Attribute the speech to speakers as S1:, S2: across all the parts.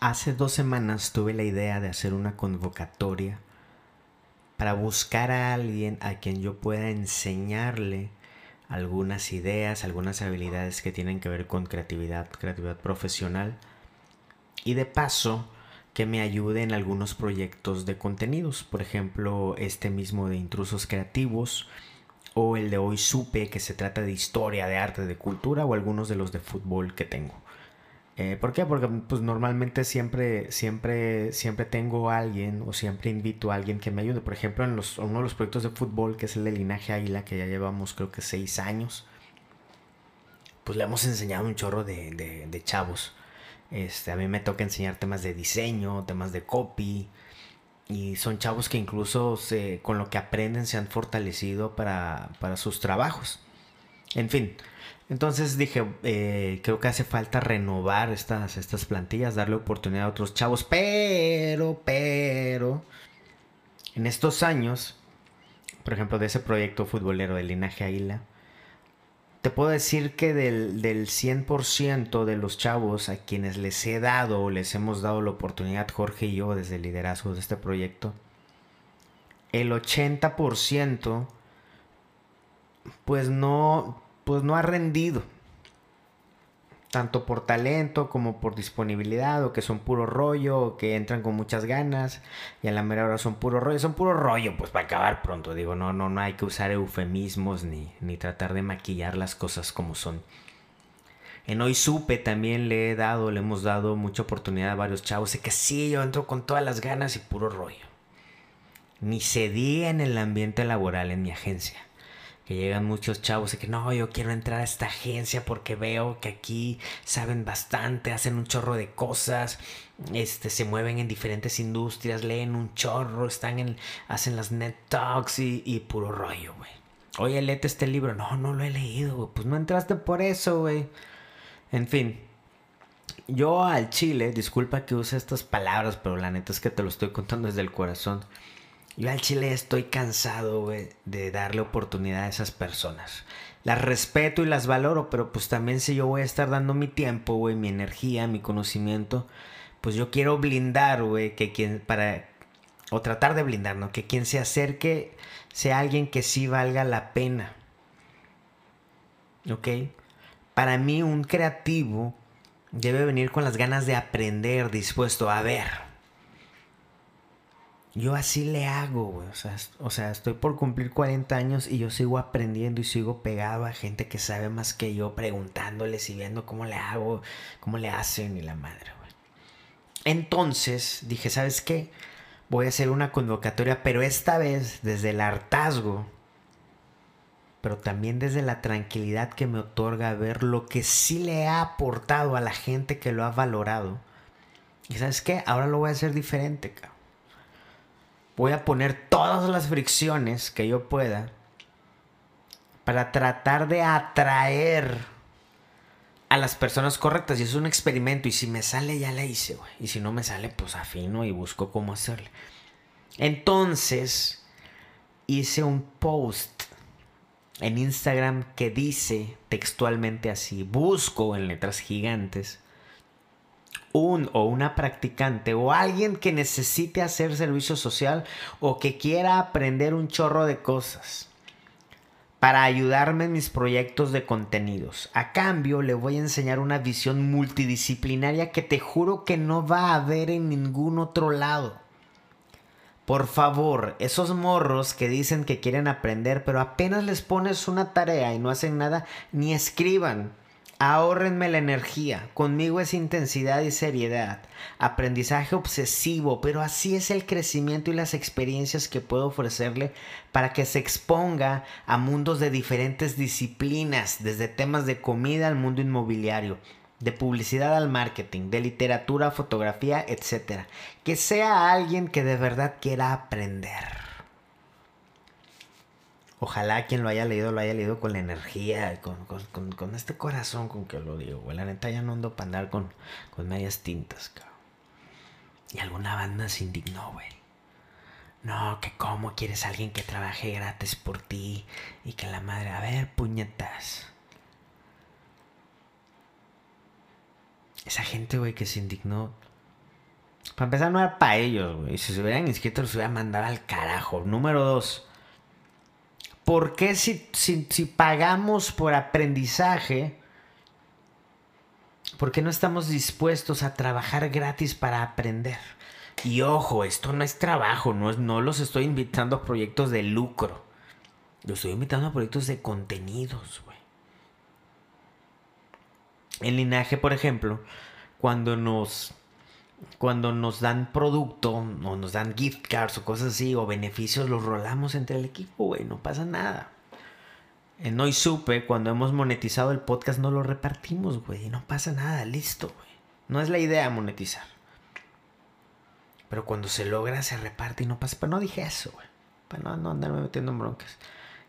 S1: hace dos semanas tuve la idea de hacer una convocatoria para buscar a alguien a quien yo pueda enseñarle algunas ideas, algunas habilidades que tienen que ver con creatividad, creatividad profesional. Y de paso, que me ayude en algunos proyectos de contenidos. Por ejemplo, este mismo de intrusos creativos o el de hoy supe que se trata de historia, de arte, de cultura o algunos de los de fútbol que tengo. Eh, ¿Por qué? Porque pues normalmente siempre, siempre, siempre tengo a alguien o siempre invito a alguien que me ayude. Por ejemplo, en los, uno de los proyectos de fútbol, que es el de Linaje Águila, que ya llevamos creo que seis años, pues le hemos enseñado un chorro de, de, chavos. Este, a mí me toca enseñar temas de diseño, temas de copy. Y son chavos que incluso con lo que aprenden se han fortalecido para, para sus trabajos. En fin, entonces dije, eh, creo que hace falta renovar estas, estas plantillas, darle oportunidad a otros chavos, pero, pero, en estos años, por ejemplo, de ese proyecto futbolero del linaje Águila, te puedo decir que del, del 100% de los chavos a quienes les he dado o les hemos dado la oportunidad, Jorge y yo, desde el liderazgo de este proyecto, el 80% pues no, pues no ha rendido. Tanto por talento como por disponibilidad, o que son puro rollo, o que entran con muchas ganas, y a la mera hora son puro rollo. Son puro rollo, pues para acabar pronto. Digo, no, no, no hay que usar eufemismos ni, ni tratar de maquillar las cosas como son. En Hoy Supe también le he dado, le hemos dado mucha oportunidad a varios chavos. Sé que sí, yo entro con todas las ganas y puro rollo. Ni cedí en el ambiente laboral en mi agencia que llegan muchos chavos y que no, yo quiero entrar a esta agencia porque veo que aquí saben bastante, hacen un chorro de cosas, este, se mueven en diferentes industrias, leen un chorro, están en, hacen las net talks y, puro rollo, güey. Oye, léete este libro. No, no lo he leído, güey. Pues no entraste por eso, güey. En fin. Yo al chile, disculpa que use estas palabras, pero la neta es que te lo estoy contando desde el corazón. Yo al chile estoy cansado, de darle oportunidad a esas personas. Las respeto y las valoro, pero pues también si yo voy a estar dando mi tiempo, güey, mi energía, mi conocimiento, pues yo quiero blindar, güey, que quien para o tratar de blindar, ¿no? Que quien se acerque sea alguien que sí valga la pena. ¿Ok? Para mí un creativo debe venir con las ganas de aprender, dispuesto a ver yo así le hago, güey. O sea, estoy por cumplir 40 años y yo sigo aprendiendo y sigo pegado a gente que sabe más que yo, preguntándoles y viendo cómo le hago, cómo le hacen y la madre, güey. Entonces dije, ¿sabes qué? Voy a hacer una convocatoria, pero esta vez desde el hartazgo, pero también desde la tranquilidad que me otorga ver lo que sí le ha aportado a la gente que lo ha valorado. Y sabes qué? Ahora lo voy a hacer diferente, cabrón voy a poner todas las fricciones que yo pueda para tratar de atraer a las personas correctas. Y es un experimento. Y si me sale, ya la hice, güey. Y si no me sale, pues afino y busco cómo hacerle. Entonces, hice un post en Instagram que dice textualmente así. Busco en letras gigantes un o una practicante o alguien que necesite hacer servicio social o que quiera aprender un chorro de cosas para ayudarme en mis proyectos de contenidos. A cambio le voy a enseñar una visión multidisciplinaria que te juro que no va a haber en ningún otro lado. Por favor, esos morros que dicen que quieren aprender, pero apenas les pones una tarea y no hacen nada, ni escriban. Ahórrenme la energía. Conmigo es intensidad y seriedad. Aprendizaje obsesivo, pero así es el crecimiento y las experiencias que puedo ofrecerle para que se exponga a mundos de diferentes disciplinas, desde temas de comida al mundo inmobiliario, de publicidad al marketing, de literatura a fotografía, etc. Que sea alguien que de verdad quiera aprender. Ojalá quien lo haya leído lo haya leído con la energía, con, con, este corazón con que lo digo, güey. La neta ya no ando para andar con, con medias tintas, cabrón. Y alguna banda se indignó, güey. No, que cómo quieres a alguien que trabaje gratis por ti y que la madre, a ver, puñetas. Esa gente, güey, que se indignó, Para empezar, no era para ellos, güey. Si se hubieran inscrito, los hubiera mandado al carajo. Número dos. ¿Por qué si, pagamos por aprendizaje, por qué no estamos dispuestos a trabajar gratis para aprender? Y ojo, esto no es trabajo, no, no los estoy invitando a proyectos de lucro. Los estoy invitando a proyectos de contenidos, güey. En linaje, por ejemplo, cuando nos cuando nos dan producto o nos dan gift cards o cosas así o beneficios, los rolamos entre el equipo, güey, no pasa nada. En Hoy Supe, cuando hemos monetizado el podcast, no lo repartimos, güey, no pasa nada, listo, güey. No es la idea monetizar. Pero cuando se logra, se reparte y no pasa. Pero no dije eso, güey. Para no, no andarme metiendo en broncas.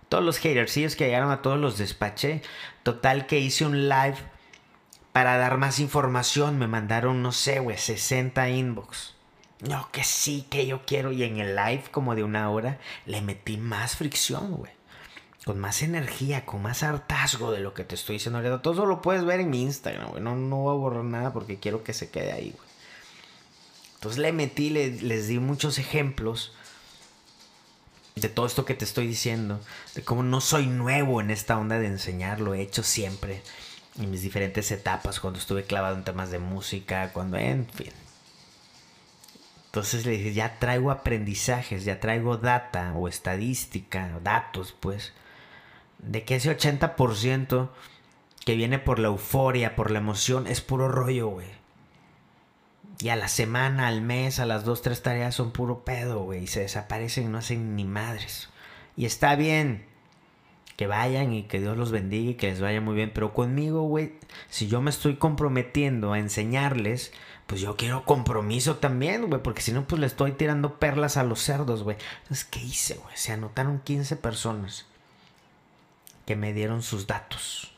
S1: Todos los hatersillos que llegaron a todos los despaché. Total que hice un live para dar más información. Me mandaron, no sé, güey, 60 inbox. No, que sí, que yo quiero. Y en el live, como de una hora, le metí más fricción, güey. Con más energía, con más hartazgo de lo que te estoy diciendo ahorita. Todo eso lo puedes ver en mi Instagram, güey. No, no voy a borrar nada porque quiero que se quede ahí, güey. Entonces le metí, les di muchos ejemplos de todo esto que te estoy diciendo, de cómo no soy nuevo en esta onda de enseñar, lo he hecho siempre en mis diferentes etapas, cuando estuve clavado en temas de música, cuando, en fin. Entonces le dije, ya traigo aprendizajes, ya traigo data o estadística, datos, pues, de que ese 80% que viene por la euforia, por la emoción, es puro rollo, güey. Y a la semana, al mes, a las dos, tres tareas son puro pedo, güey. Y se desaparecen no hacen ni madres. Y está bien que vayan y que Dios los bendiga y que les vaya muy bien. Pero conmigo, güey, si yo me estoy comprometiendo a enseñarles, pues yo quiero compromiso también, güey. Porque si no, pues le estoy tirando perlas a los cerdos, güey. Entonces, ¿qué hice, güey? Se anotaron 15 personas que me dieron sus datos.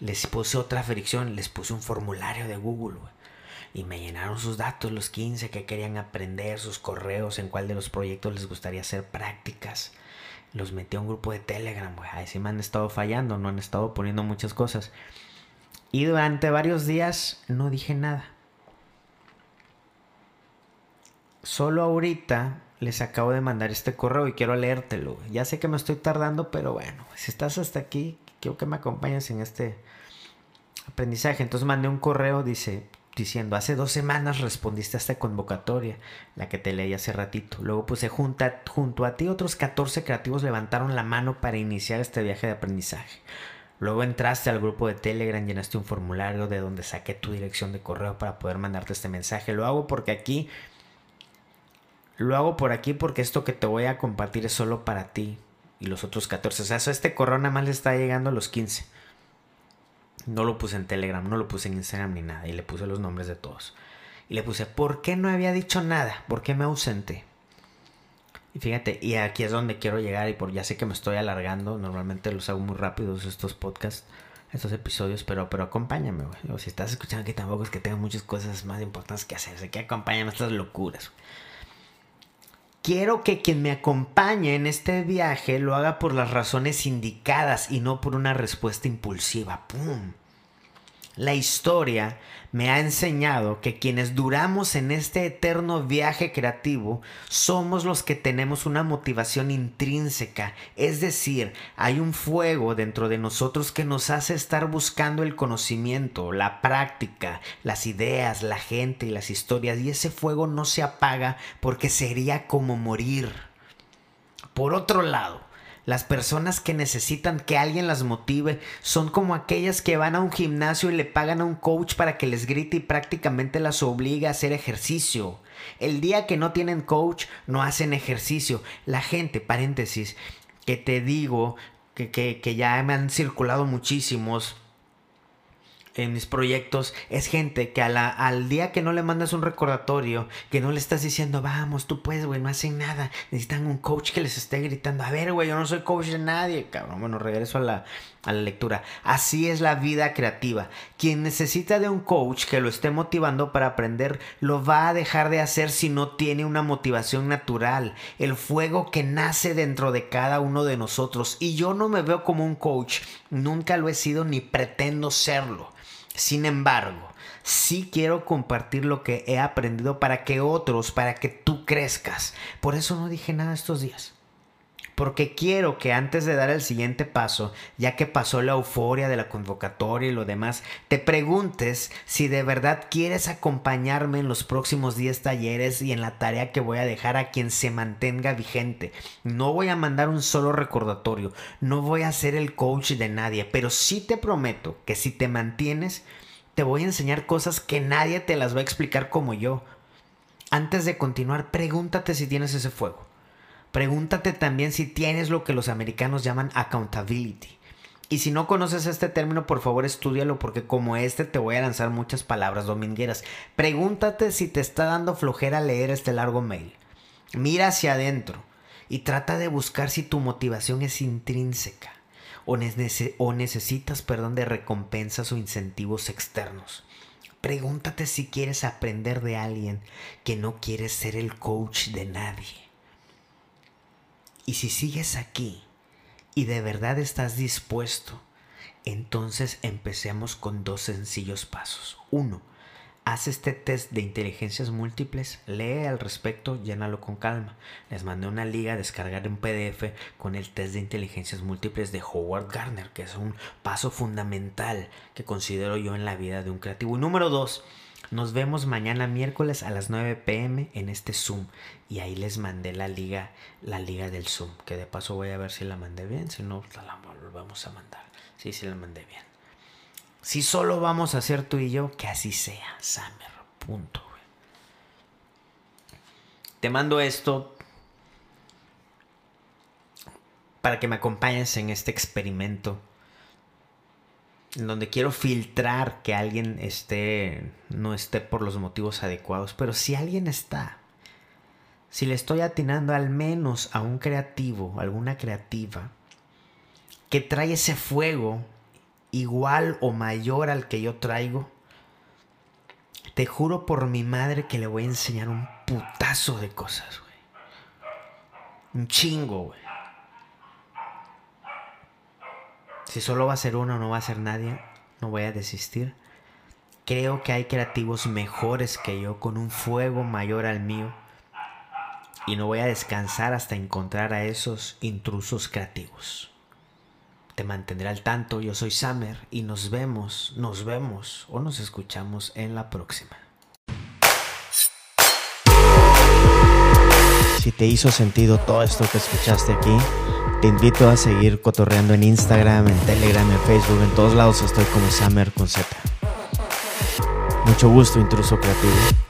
S1: Les puse otra fricción, les puse un formulario de Google, güey y me llenaron sus datos, los 15 que querían aprender, sus correos, en cuál de los proyectos les gustaría hacer prácticas. Los metí a un grupo de Telegram, güey. Ahí sí me han estado fallando, no han estado poniendo muchas cosas. Y durante varios días no dije nada. Solo ahorita les acabo de mandar este correo y quiero leértelo. Ya sé que me estoy tardando, pero bueno, si estás hasta aquí, quiero que me acompañes en este aprendizaje. Entonces mandé un correo, dice, diciendo, hace dos semanas respondiste a esta convocatoria, la que te leí hace ratito. Luego puse, junta, junto a ti otros 14 creativos levantaron la mano para iniciar este viaje de aprendizaje. Luego entraste al grupo de Telegram, llenaste un formulario de donde saqué tu dirección de correo para poder mandarte este mensaje. Lo hago porque aquí, lo hago por aquí porque esto que te voy a compartir es solo para ti y los otros 14. O sea, este correo nada más le está llegando a los 15. No lo puse en Telegram, no lo puse en Instagram ni nada. Y le puse los nombres de todos. Y le puse, ¿por qué no había dicho nada? ¿Por qué me ausenté? Y fíjate, y aquí es donde quiero llegar. Y por ya sé que me estoy alargando. Normalmente los hago muy rápidos estos podcasts, estos episodios. Pero, pero acompáñame, güey. Si estás escuchando aquí tampoco es que tenga muchas cosas más importantes que hacer. Así que acompáñame a estas locuras. Quiero que quien me acompañe en este viaje lo haga por las razones indicadas y no por una respuesta impulsiva. ¡Pum! La historia me ha enseñado que quienes duramos en este eterno viaje creativo somos los que tenemos una motivación intrínseca, es decir, hay un fuego dentro de nosotros que nos hace estar buscando el conocimiento, la práctica, las ideas, la gente y las historias, y ese fuego no se apaga porque sería como morir. Por otro lado, las personas que necesitan que alguien las motive son como aquellas que van a un gimnasio y le pagan a un coach para que les grite y prácticamente las obligue a hacer ejercicio. El día que no tienen coach no hacen ejercicio. La gente, paréntesis, que te digo que, que, que ya me han circulado muchísimos en mis proyectos es gente que a la, al día que no le mandas un recordatorio, que no le estás diciendo, vamos, tú puedes, güey, no hacen nada. Necesitan un coach que les esté gritando, a ver, güey, yo no soy coach de nadie, cabrón. Bueno, regreso a la, a la lectura. Así es la vida creativa. Quien necesita de un coach que lo esté motivando para aprender, lo va a dejar de hacer si no tiene una motivación natural. El fuego que nace dentro de cada uno de nosotros. Y yo no me veo como un coach. Nunca lo he sido ni pretendo serlo. Sin embargo, Sí quiero compartir lo que he aprendido para que otros, para que tú crezcas. Por eso no dije nada estos días porque quiero que antes de dar el siguiente paso, ya que pasó la euforia de la convocatoria y lo demás, te preguntes si de verdad quieres acompañarme en los próximos 10 talleres y en la tarea que voy a dejar a quien se mantenga vigente. No voy a mandar un solo recordatorio, no voy a ser el coach de nadie, pero sí te prometo que si te mantienes, te voy a enseñar cosas que nadie te las va a explicar como yo. Antes de continuar, pregúntate si tienes ese fuego. Pregúntate también si tienes lo que los americanos llaman accountability. Y si no conoces este término, por favor estudialo porque como este te voy a lanzar muchas palabras domingueras. Pregúntate si te está dando flojera leer este largo mail. Mira hacia adentro y trata de buscar si tu motivación es intrínseca o, o necesitas perdón, de recompensas o incentivos externos. Pregúntate si quieres aprender de alguien que no quiere ser el coach de nadie. Y si sigues aquí y de verdad estás dispuesto, entonces empecemos con dos sencillos pasos. Uno, haz este test de inteligencias múltiples, lee al respecto, llénalo con calma. Les mandé una liga a descargar un PDF con el test de inteligencias múltiples de Howard Gardner, que es un paso fundamental que considero yo en la vida de un creativo. Número dos, nos vemos mañana miércoles a las 9 pm en este Zoom. Y ahí les mandé la liga, la liga del Zoom. Que de paso voy a ver si la mandé bien. Si no, la vamos a mandar. Sí, sí la mandé bien. Si solo vamos a hacer tú y yo, que así sea. Summer. Punto. Te mando esto para que me acompañes en este experimento en donde quiero filtrar que alguien esté, no esté por los motivos adecuados, pero si alguien está, si le estoy atinando al menos a un creativo, alguna creativa, que trae ese fuego igual o mayor al que yo traigo, te juro por mi madre que le voy a enseñar un putazo de cosas, güey. Un chingo, güey. Si solo va a ser uno, no va a ser nadie, no voy a desistir. Creo que hay creativos mejores que yo, con un fuego mayor al mío. Y no voy a descansar hasta encontrar a esos intrusos creativos. Te mantendré al tanto, yo soy Summer y nos vemos, nos vemos o nos escuchamos en la próxima. Si te hizo sentido todo esto que escuchaste aquí, te invito a seguir cotorreando en Instagram, en Telegram, en Facebook, en todos lados estoy como Summer con Z. Mucho gusto, intruso creativo.